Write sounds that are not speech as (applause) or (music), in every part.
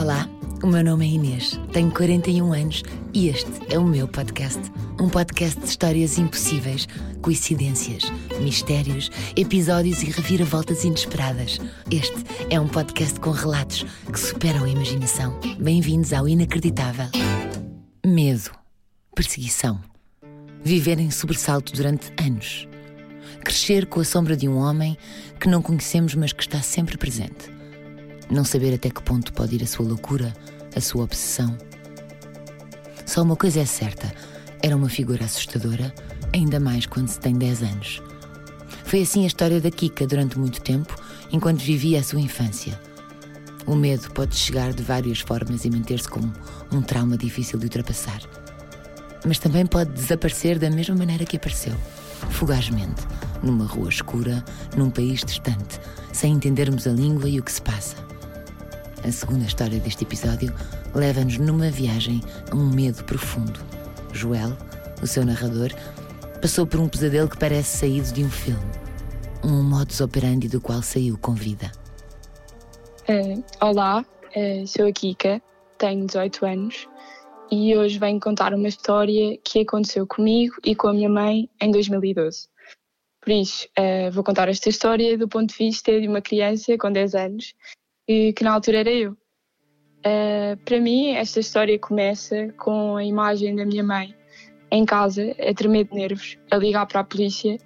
Olá, o meu nome é Inês, tenho 41 anos e este é o meu podcast. Um podcast de histórias impossíveis, coincidências, mistérios, episódios e reviravoltas inesperadas. Este é um podcast com relatos que superam a imaginação. Bem-vindos ao Inacreditável. Medo, perseguição, viver em sobressalto durante anos, crescer com a sombra de um homem que não conhecemos, mas que está sempre presente não saber até que ponto pode ir a sua loucura, a sua obsessão. Só uma coisa é certa: era uma figura assustadora, ainda mais quando se tem 10 anos. Foi assim a história da Kika durante muito tempo, enquanto vivia a sua infância. O medo pode chegar de várias formas e manter-se como um trauma difícil de ultrapassar. Mas também pode desaparecer da mesma maneira que apareceu, fugazmente, numa rua escura, num país distante, sem entendermos a língua e o que se passa. A segunda história deste episódio leva-nos numa viagem a um medo profundo. Joel, o seu narrador, passou por um pesadelo que parece saído de um filme. Um modus operandi do qual saiu com vida. Uh, olá, uh, sou a Kika, tenho 18 anos e hoje venho contar uma história que aconteceu comigo e com a minha mãe em 2012. Por isso, uh, vou contar esta história do ponto de vista de uma criança com 10 anos que, que na altura era eu. Uh, para mim, esta história começa com a imagem da minha mãe em casa, a tremer de nervos, a ligar para a polícia,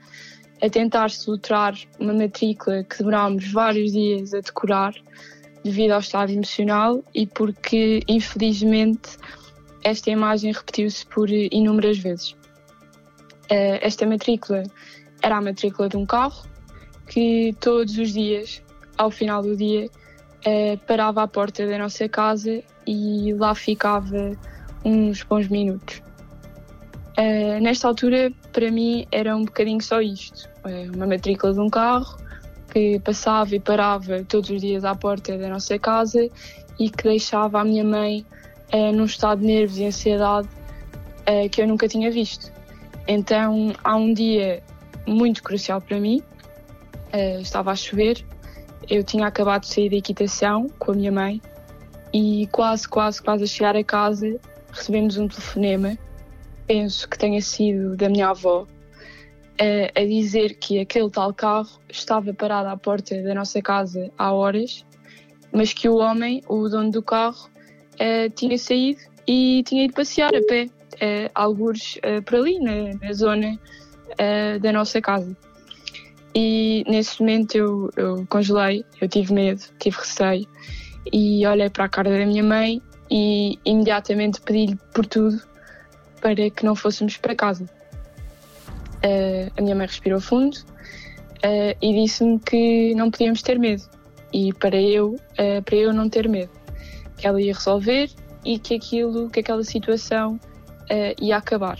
a tentar soltar uma matrícula que demorámos vários dias a decorar devido ao estado emocional e porque, infelizmente, esta imagem repetiu-se por inúmeras vezes. Uh, esta matrícula era a matrícula de um carro que todos os dias, ao final do dia, uh, parava à porta da nossa casa e lá ficava uns bons minutos. Uh, nesta altura, para mim, era um bocadinho só isto: uh, uma matrícula de um carro que passava e parava todos os dias à porta da nossa casa e que deixava a minha mãe uh, num estado de nervos e ansiedade que eu nunca tinha visto. Então, há um dia muito crucial para mim, uh, estava a chover eu tinha acabado de sair da equitação com a minha mãe e quase, quase, quase a chegar a casa recebemos um telefonema, penso que tenha sido da minha avó, a, a dizer que aquele tal carro estava parado à porta da nossa casa há horas, mas que o homem, o dono do carro, uh, tinha saído e tinha ido passear a pé, uh, algures uh, por ali, na, na zona da nossa casa. E nesse momento eu, eu congelei, eu tive medo, tive receio e olhei para a cara da minha mãe e imediatamente pedi-lhe por tudo para que não fôssemos para casa. Uh, a minha mãe respirou fundo uh, e disse-me que não podíamos ter medo e para eu, uh, para eu não ter medo, que ela ia resolver e que aquilo, que aquela situação ia acabar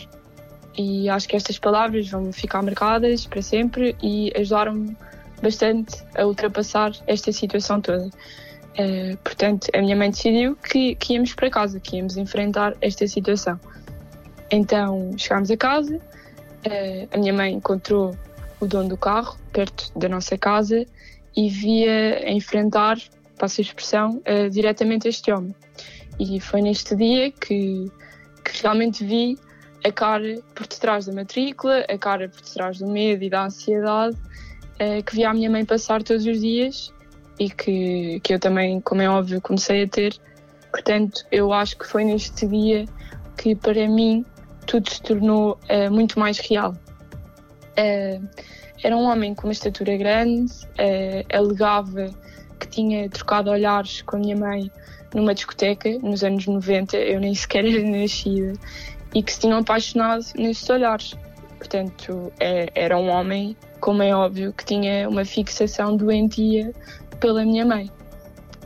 e acho que estas palavras vão ficar marcadas para sempre e ajudaram-me bastante a ultrapassar esta situação toda. Uh, portanto, a minha mãe decidiu que, que, íamos para casa, que íamos enfrentar esta situação. Então, chegámos a casa, uh, a minha mãe encontrou o dono do carro perto da nossa casa e via enfrentar, passo a expressão, uh, diretamente este homem. E foi neste dia que, que realmente vi a cara por detrás da matrícula, a cara por detrás do medo e da ansiedade uh, que via a minha mãe passar todos os dias e que, que eu também, como é óbvio, comecei a ter. Portanto, eu acho que foi neste dia que para mim tudo se tornou uh, muito mais real. Uh, era um homem com uma estatura grande, alegava que tinha trocado olhares com a minha mãe numa discoteca nos anos 90, eu nem sequer (laughs) era nascida, e que se tinham apaixonado nesses olhares. Portanto, é, era um homem, como é óbvio, que tinha uma fixação doentia pela minha mãe.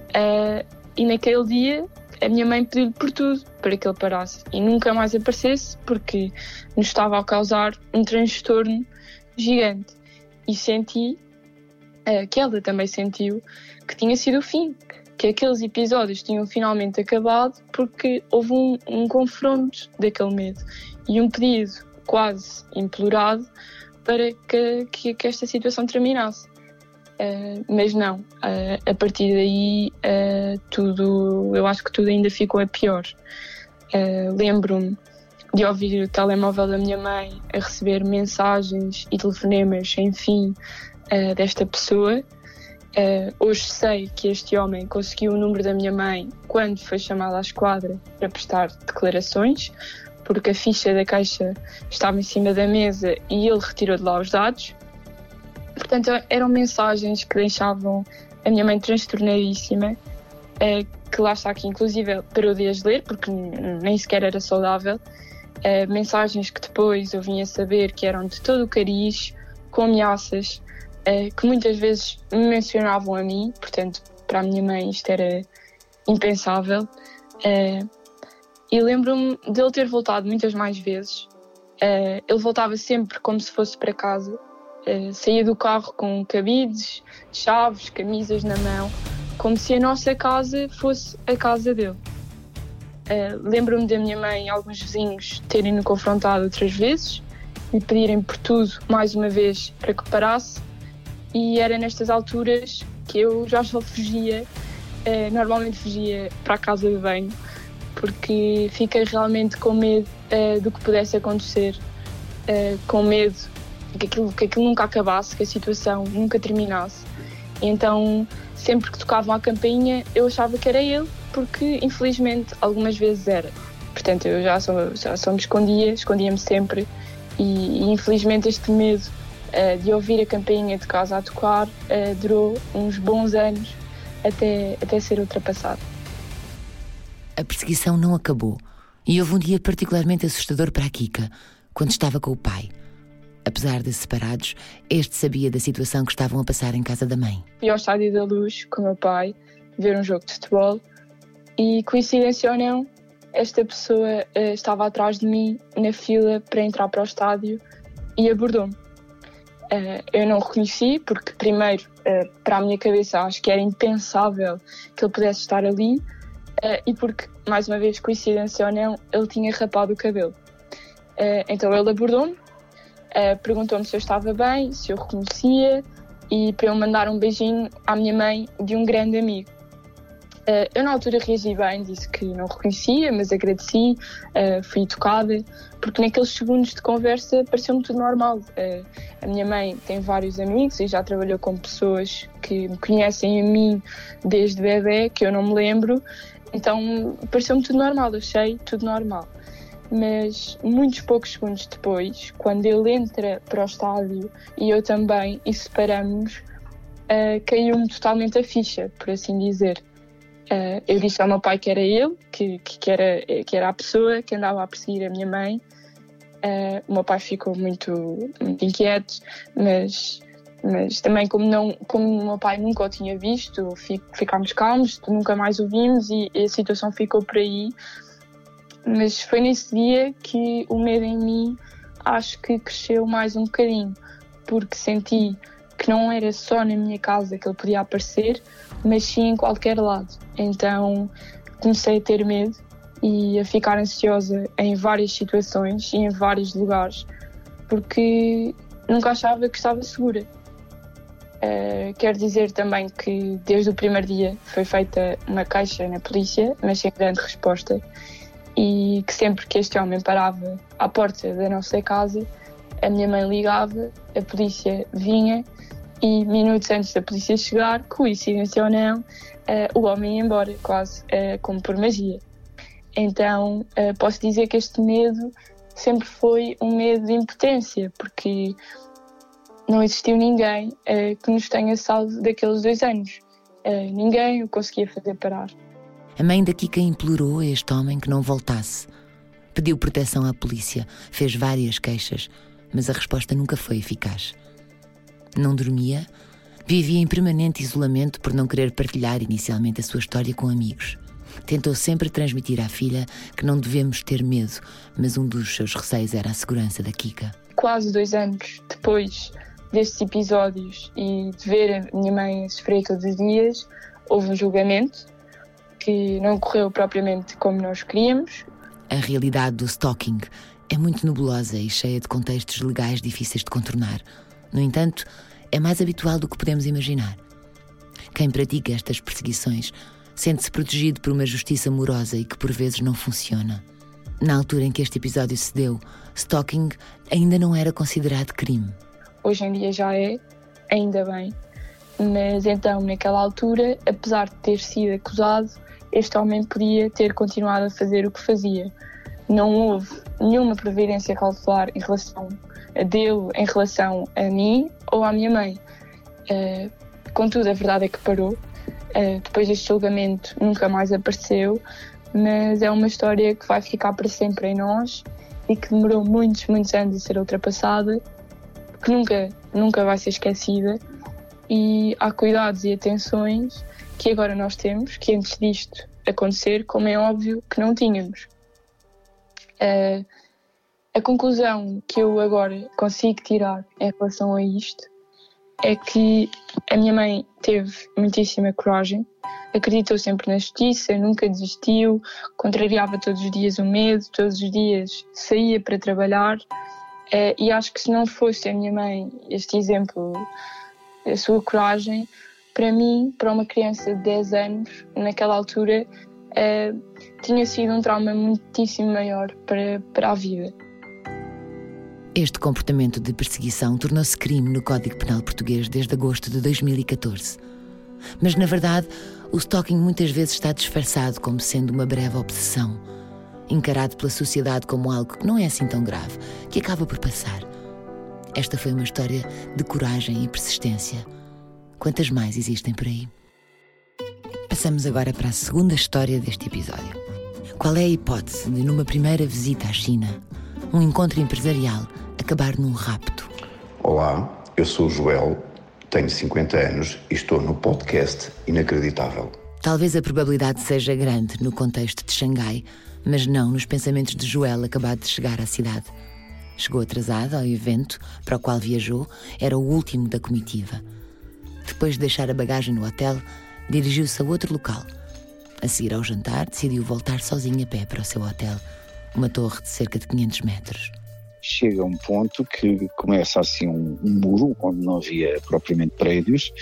Uh, e naquele dia, a minha mãe pediu por tudo para que ele parasse e nunca mais aparecesse, porque nos estava a causar um transtorno gigante. E senti, uh, que ela também sentiu, que tinha sido o fim, que aqueles episódios tinham finalmente acabado porque houve um, um confronto daquele medo e um pedido quase implorado para que, que, que esta situação terminasse. Uh, mas não, uh, a partir daí uh, tudo, eu acho que tudo ainda ficou a pior. Lembro-me de ouvir o telemóvel da minha mãe a receber mensagens e telefonemas sem fim desta pessoa. Hoje sei que este homem conseguiu o número da minha mãe quando foi chamado à esquadra para prestar declarações, porque a ficha da caixa estava em cima da mesa e ele retirou de lá os dados. Portanto, eram mensagens que deixavam a minha mãe transtornadíssima, eh, que lá está aqui, inclusive, parou de as ler, porque nem sequer era saudável. Eh, mensagens que depois eu vinha saber que eram de todo o cariz, com ameaças, que muitas vezes me mencionavam a mim, portanto, para a minha mãe isto era impensável. E lembro-me dele ter voltado muitas mais vezes. ele voltava sempre como se fosse para casa, saía do carro com cabides, chaves, camisas na mão, como se a nossa casa fosse a casa dele. Lembro-me da minha mãe e alguns vizinhos terem-no confrontado outras vezes e pedirem por tudo, mais uma vez, para que parasse. E era nestas alturas que eu já só fugia, uh, normalmente fugia para a casa de banho, porque fiquei realmente com medo do que pudesse acontecer, com medo que aquilo, que aquilo nunca acabasse, que a situação nunca terminasse. então, sempre que tocavam a campainha, eu achava que era ele, porque infelizmente algumas vezes era. Portanto, eu já só, já só me escondia, escondia-me sempre, e, e, infelizmente este medo uh, de ouvir a campainha de casa a tocar uh, durou uns bons anos até, até ser ultrapassado. A perseguição não acabou e houve um dia particularmente assustador para a Kika, quando estava com o pai. Apesar de separados, este sabia da situação que estavam a passar em casa da mãe. Fui ao Estádio da Luz com o meu pai ver um jogo de futebol e, coincidência ou não, esta pessoa uh, estava atrás de mim na fila para entrar para o estádio e abordou-me. Uh, eu não reconheci porque, primeiro, uh, para a minha cabeça, acho que era impensável que ele pudesse estar ali e porque, mais uma vez, coincidência ou não, ele tinha rapado o cabelo. então ele abordou-me, Perguntou-me se eu estava bem, se eu reconhecia e para eu mandar um beijinho à minha mãe de um grande amigo. Uh, eu na altura reagi bem, disse que não reconhecia, mas agradeci, uh, fui tocada, porque naqueles segundos de conversa pareceu-me tudo normal. Uh, a minha mãe tem vários amigos e já trabalhou com pessoas que me conhecem a mim desde bebê, que eu não me lembro, então pareceu-me tudo normal, achei tudo normal mas muitos poucos segundos depois, quando ele entra para o estádio e eu também, e separamos, uh, caiu-me totalmente a ficha, por assim dizer. Uh, eu disse ao meu pai que era ele, que, que, era, que era a pessoa que andava a perseguir a minha mãe. Uh, o meu pai ficou muito, muito inquieto, mas, mas também como, não, como o meu pai nunca o tinha visto, ficámos calmos, nunca mais o vimos e, e a situação ficou por aí. Mas foi nesse dia que o medo em mim acho que cresceu mais um bocadinho, porque senti que não era só na minha casa que ele podia aparecer, mas sim em qualquer lado. Então comecei a ter medo e a ficar ansiosa em várias situações e em vários lugares, porque nunca achava que estava segura. Uh, quero dizer também que desde o primeiro dia foi feita uma queixa na polícia, mas sem grande resposta e que sempre que este homem parava à porta da nossa casa, a minha mãe ligava, a polícia vinha e minutos antes da polícia chegar, coincidência ou não, uh, o homem ia embora, quase uh, como por magia. Então uh, posso dizer que este medo sempre foi um medo de impotência, porque não existiu ninguém que nos tenha salvo daqueles dois anos. ninguém o conseguia fazer parar. A mãe da Kika implorou a este homem que não voltasse. Pediu proteção à polícia, fez várias queixas, mas a resposta nunca foi eficaz. Não dormia, vivia em permanente isolamento por não querer partilhar inicialmente a sua história com amigos. Tentou sempre transmitir à filha que não devemos ter medo, mas um dos seus receios era a segurança da Kika. Quase dois anos depois destes episódios e de ver a minha mãe sofrer todos os dias, houve um julgamento que não correu propriamente como nós queríamos. A realidade do stalking é muito nebulosa e cheia de contextos legais difíceis de contornar. No entanto, é mais habitual do que podemos imaginar. Quem pratica estas perseguições sente-se protegido por uma justiça morosa e que por vezes não funciona. Na altura em que este episódio se deu, stalking ainda não era considerado crime. Hoje em dia já é, ainda bem. Mas então, naquela altura, apesar de ter sido acusado, este homem podia ter continuado a fazer o que fazia. Não houve nenhuma previdência cautelar em relação dele, em relação a mim ou à minha mãe. Uh, contudo, a verdade é que parou. Uh, depois deste julgamento, nunca mais apareceu, mas é uma história que vai ficar para sempre em nós e que demorou muitos, muitos anos a ser ultrapassada, que nunca, nunca vai ser esquecida. E há cuidados e atenções que agora nós temos, que antes disto acontecer, como é óbvio, que não tínhamos. Uh, a conclusão que eu agora consigo tirar em relação a isto é que a minha mãe teve muitíssima coragem, acreditou sempre na justiça, nunca desistiu, contrariava todos os dias o medo, todos os dias saía para trabalhar. Uh, e acho que se não fosse a minha mãe este exemplo, a sua coragem, para mim, para uma criança de 10 anos, naquela altura, uh, tinha sido um trauma muitíssimo maior para, para a vida. Este comportamento de perseguição tornou-se crime no Código Penal Português desde agosto de 2014. Mas, na verdade, o stalking muitas vezes está disfarçado como sendo uma breve obsessão, encarado pela sociedade como algo que não é assim tão grave, que acaba por passar. Esta foi uma história de coragem e persistência. Quantas mais existem por aí? Passamos agora para a segunda história deste episódio. Qual é a hipótese de, numa primeira visita à China, um encontro empresarial acabar num rapto? Olá, eu sou o Joel, tenho 50 anos e estou no podcast Inacreditável. Talvez a probabilidade seja grande no contexto de Xangai, mas não nos pensamentos de Joel acabado de chegar à cidade. Chegou atrasado ao evento para o qual viajou, era o último da comitiva. Depois de deixar a bagagem no hotel, dirigiu-se a outro local. A seguir ao jantar, decidiu voltar sozinho a pé para o seu hotel, uma torre de cerca de 500 metros. Chega a um ponto que começa assim um, um muro onde não havia propriamente prédios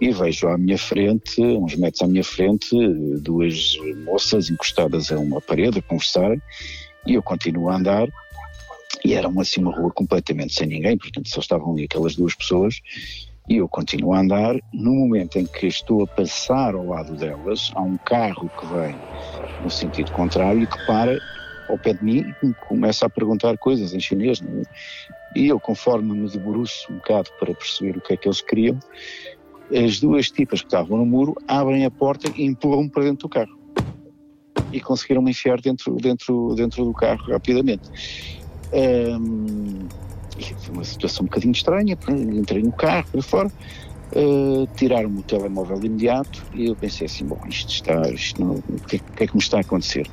e vejo à minha frente, uns metros à minha frente, duas moças encostadas a uma parede a conversarem e eu continuo a andar e era assim uma rua completamente sem ninguém, portanto só estavam ali aquelas duas pessoas e eu continuo a andar. No momento em que estou a passar ao lado delas, há um carro que vem no sentido contrário e que para ao pé de mim e começa a perguntar coisas em chinês. Não é? E eu, conforme me debruço um bocado para perceber o que é que eles queriam, as duas tipas que estavam no muro abrem a porta e empurram-me para dentro do carro. E conseguiram me enfiar dentro, dentro, dentro do carro rapidamente. Um, foi uma situação um bocadinho estranha, entrei no carro para fora, uh, tiraram-me o telemóvel de imediato e eu pensei assim, bom, isto está, isto não, o que, que é que me está a acontecer?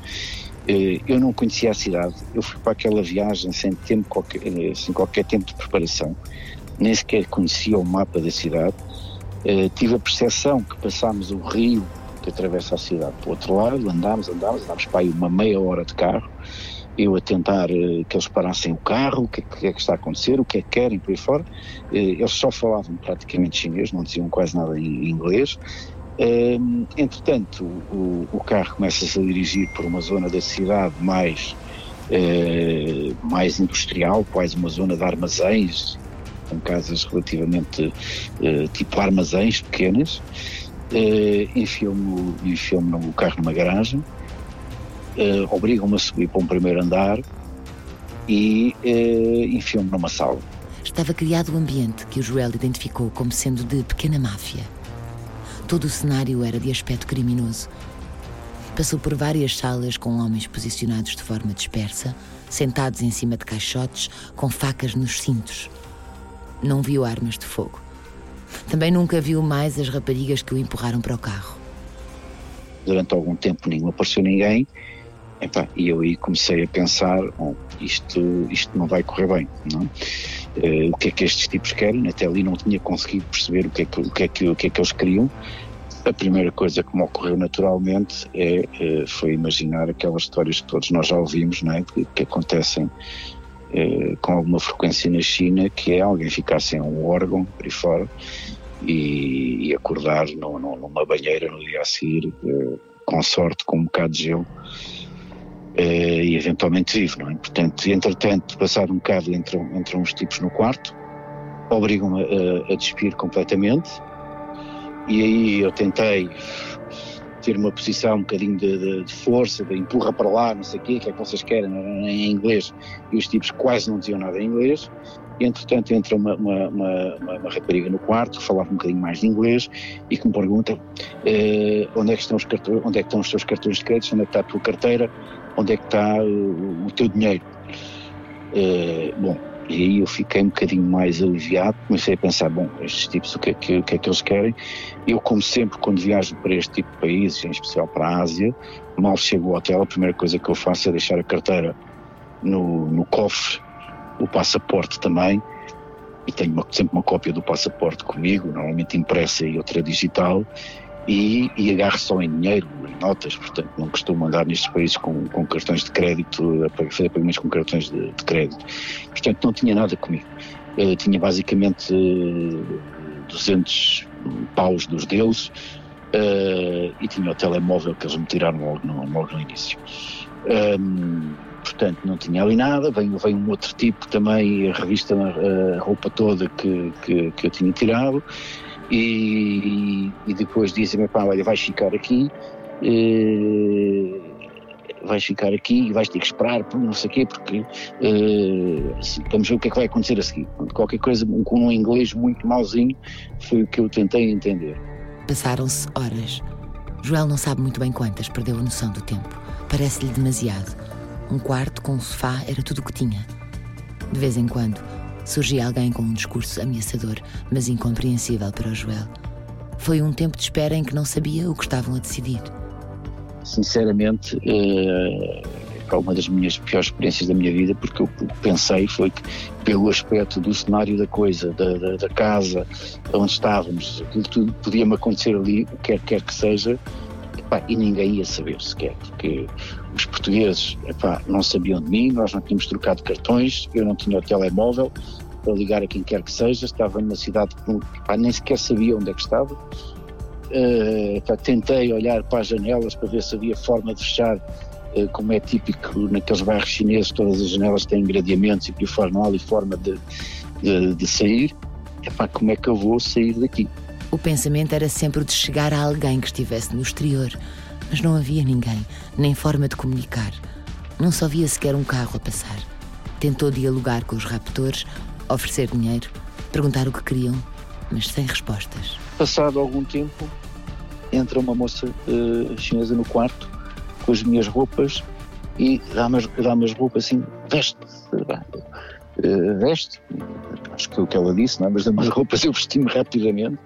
Uh, eu não conhecia a cidade, eu fui para aquela viagem sem, tempo qualquer, uh, sem qualquer tempo de preparação, nem sequer conhecia o mapa da cidade, tive a percepção que passámos o rio que atravessa a cidade para o outro lado, andámos, andámos, andámos para aí uma meia hora de carro, eu a tentar que eles parassem o carro, o que, é que está a acontecer, o que é que querem por aí fora. Eles só falavam praticamente chinês, não diziam quase nada em, inglês. Uh, entretanto, o, o, carro começa-se a dirigir por uma zona da cidade mais, eh, mais industrial, quase uma zona de armazéns, com casas relativamente tipo armazéns pequenas. Uh, enfiou-me enfiou no carro numa garagem uh, obrigam-me a subir para um primeiro andar e uh, enfiam-me numa sala. Estava criado o um ambiente que o Joel identificou como sendo de pequena máfia. Todo o cenário era de aspecto criminoso. Passou por várias salas com homens posicionados de forma dispersa, sentados em cima de caixotes, com facas nos cintos. Não viu armas de fogo. Também nunca viu mais as raparigas que o empurraram para o carro. Durante algum tempo nenhum apareceu ninguém e eu aí comecei a pensar, bom, isto, isto não vai correr bem, não uh, o que é que estes tipos querem? Até ali não tinha conseguido perceber o que é que, o que, é que, o que, é que eles queriam. A primeira coisa que me ocorreu naturalmente é, uh, foi imaginar aquelas histórias que todos nós já ouvimos, não é? que, que acontecem eh, com alguma frequência na China, que é alguém ficar sem um órgão por aí fora e, e acordar no, no, numa banheira no dia a seguir, com sorte, com um bocado de gelo. Eh, e eventualmente vivo, não é? Portanto, entretanto, passado um bocado, entram, entram uns tipos no quarto, obrigam-me a, a despir completamente, e aí eu tentei ter uma posição um bocadinho de, de, de, força, de empurra para lá, não sei o quê, o que é que vocês querem em inglês, e os tipos quase não diziam nada em inglês, e entretanto entra uma, uma, uma, uma, rapariga no quarto que falava um bocadinho mais de inglês e que me pergunta eh, onde, é que estão os cartões, onde é que estão os teus cartões de crédito, onde é que está a tua carteira, onde é que está o, teu dinheiro. Eh, bom, e aí eu fiquei um bocadinho mais aliviado, comecei a pensar, bom, estes tipos, o que é que, o que, é que eles querem? Eu, como sempre, quando viajo para este tipo de países, em especial para a Ásia, mal chego ao hotel, a primeira coisa que eu faço é deixar a carteira no, no cofre, o passaporte também, e tenho uma, sempre uma cópia do passaporte comigo, normalmente impressa e outra digital, e, e agarro só em dinheiro, em notas, portanto não costumo andar nestes países com, com cartões de crédito, fazer pagamentos com cartões de, de, crédito. Portanto não tinha nada comigo. Eu tinha basicamente 200 paus dos deles uh, e tinha o telemóvel que eles me tiraram logo no, logo no início. Um, portanto não tinha ali nada, veio, veio um outro tipo também, a revista, a roupa toda que, que, que eu tinha tirado e, e depois dizem-me, pá, olha, vais ficar aqui, eh, vais ficar aqui e vais ter que esperar por não sei o quê, porque eh, vamos ver o que é que vai acontecer a seguir. Qualquer coisa com um inglês muito malzinho foi o que eu tentei entender. Passaram-se horas. Joel não sabe muito bem quantas, perdeu a noção do tempo. Parece-lhe demasiado. Um quarto com um sofá era tudo o que tinha. De vez em quando, surgia alguém com um discurso ameaçador, mas incompreensível para o Joel. Foi um tempo de espera em que não sabia o que estavam a decidir. Sinceramente, é uma das minhas piores experiências da minha vida, porque eu pensei foi que, pelo aspecto do cenário da coisa, da, da, da casa, onde estávamos, aquilo tudo podia-me acontecer ali, o que quer que seja, epá, e ninguém ia saber sequer, porque os portugueses epá, não sabiam de mim, nós não tínhamos trocado cartões, eu não tinha o telemóvel para ligar a quem quer que seja, estava numa cidade que epá, nem sequer sabia onde é que estava. Uh, epá, tentei olhar para as janelas para ver se havia forma de fechar, uh, como é típico naqueles bairros chineses, todas as janelas têm gradeamentos e por fora não há ali forma de, de, de sair. Epá, como é que eu vou sair daqui? O pensamento era sempre o de chegar a alguém que estivesse no exterior, mas não havia ninguém, nem forma de comunicar. Não só via sequer um carro a passar. Tentou dialogar com os raptores, oferecer dinheiro, perguntar o que queriam, mas sem respostas. Passado algum tempo, entra uma moça uh, chinesa no quarto com as minhas roupas e dá-me dá as roupas assim, veste, uh, veste, acho que é o que ela disse, não é? mas dá-me as roupas, eu vesti-me rapidamente.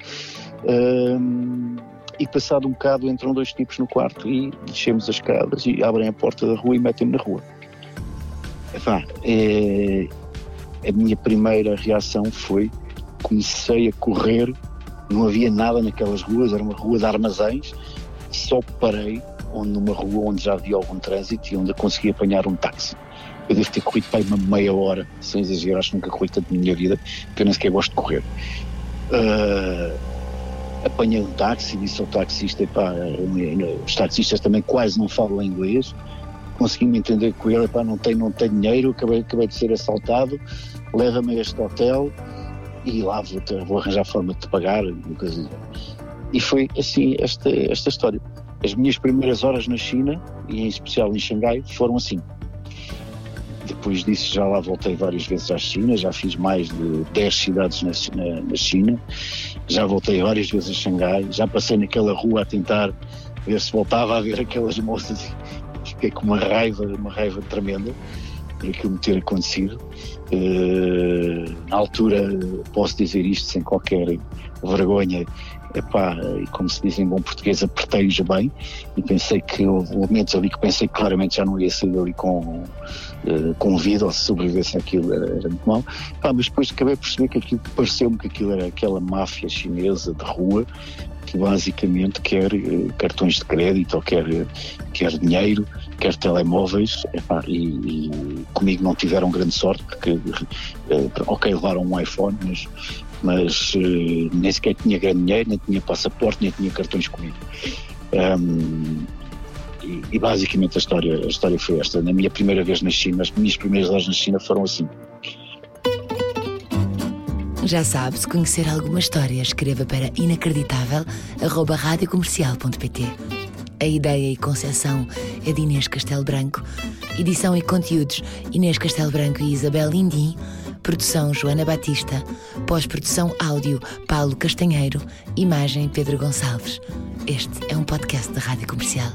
Uh, e passado um bocado entram dois tipos no quarto e descemos as escadas e abrem a porta da rua e metem-me na rua. Epá, é, a minha primeira reação foi comecei a correr, não havia nada naquelas ruas, era uma rua de armazéns, só parei onde, numa rua onde já havia algum trânsito e onde consegui apanhar um táxi. Eu devo ter corrido para uma meia hora, sem exagerar, acho que nunca corri tanto na minha vida, porque eu nem sequer gosto de correr. Uh, apanhei um táxi disse ao taxista, pá, os taxistas também quase não falam inglês, consegui-me entender com ele, pá, não tenho, não dinheiro, acabei, acabei de ser assaltado, leva-me a este hotel e lá vou, ter, vou arranjar forma de te pagar. E foi assim esta, esta história. As minhas primeiras horas na China, e em especial em Xangai, foram assim. Depois disso já lá voltei várias vezes à China, já fiz mais de 10 cidades na, na, na China, já voltei várias vezes a Xangai, já passei naquela rua a tentar ver se voltava a ver aquelas moças e fiquei com uma raiva, uma raiva tremenda por aquilo me ter acontecido. Uh, na altura, posso dizer isto sem qualquer vergonha, epá, como se diz em bom português, apertei-os bem e pensei que houve momentos ali que pensei que claramente já não ia sair ali com, uh, com vida ou se sobrevivesse aquilo era, era muito mal. Epá, mas depois acabei por perceber que aquilo pareceu-me que aquilo era aquela máfia chinesa de rua que basicamente quer uh, cartões de crédito ou quer, quer dinheiro, quer telemóveis, epá, e, e, comigo não tiveram grande sorte, porque, uh, ok, levaram um iPhone, mas mas uh, nem sequer tinha grande dinheiro, nem tinha passaporte, nem tinha cartões comigo. Um, e, e, basicamente a história, a história foi esta. Na minha primeira vez na China, as minhas primeiras horas na China foram assim. Já sabe, se conhecer alguma história, escreva para inacreditável.radiocomercial.pt. A ideia e concepção é de Inês Castelo Branco, edição e conteúdos Inês Castelo Branco e Isabel Lindim Produção Joana Batista. Pós-produção áudio Paulo Castanheiro. Imagem Pedro Gonçalves. Este é um podcast da Rádio Comercial.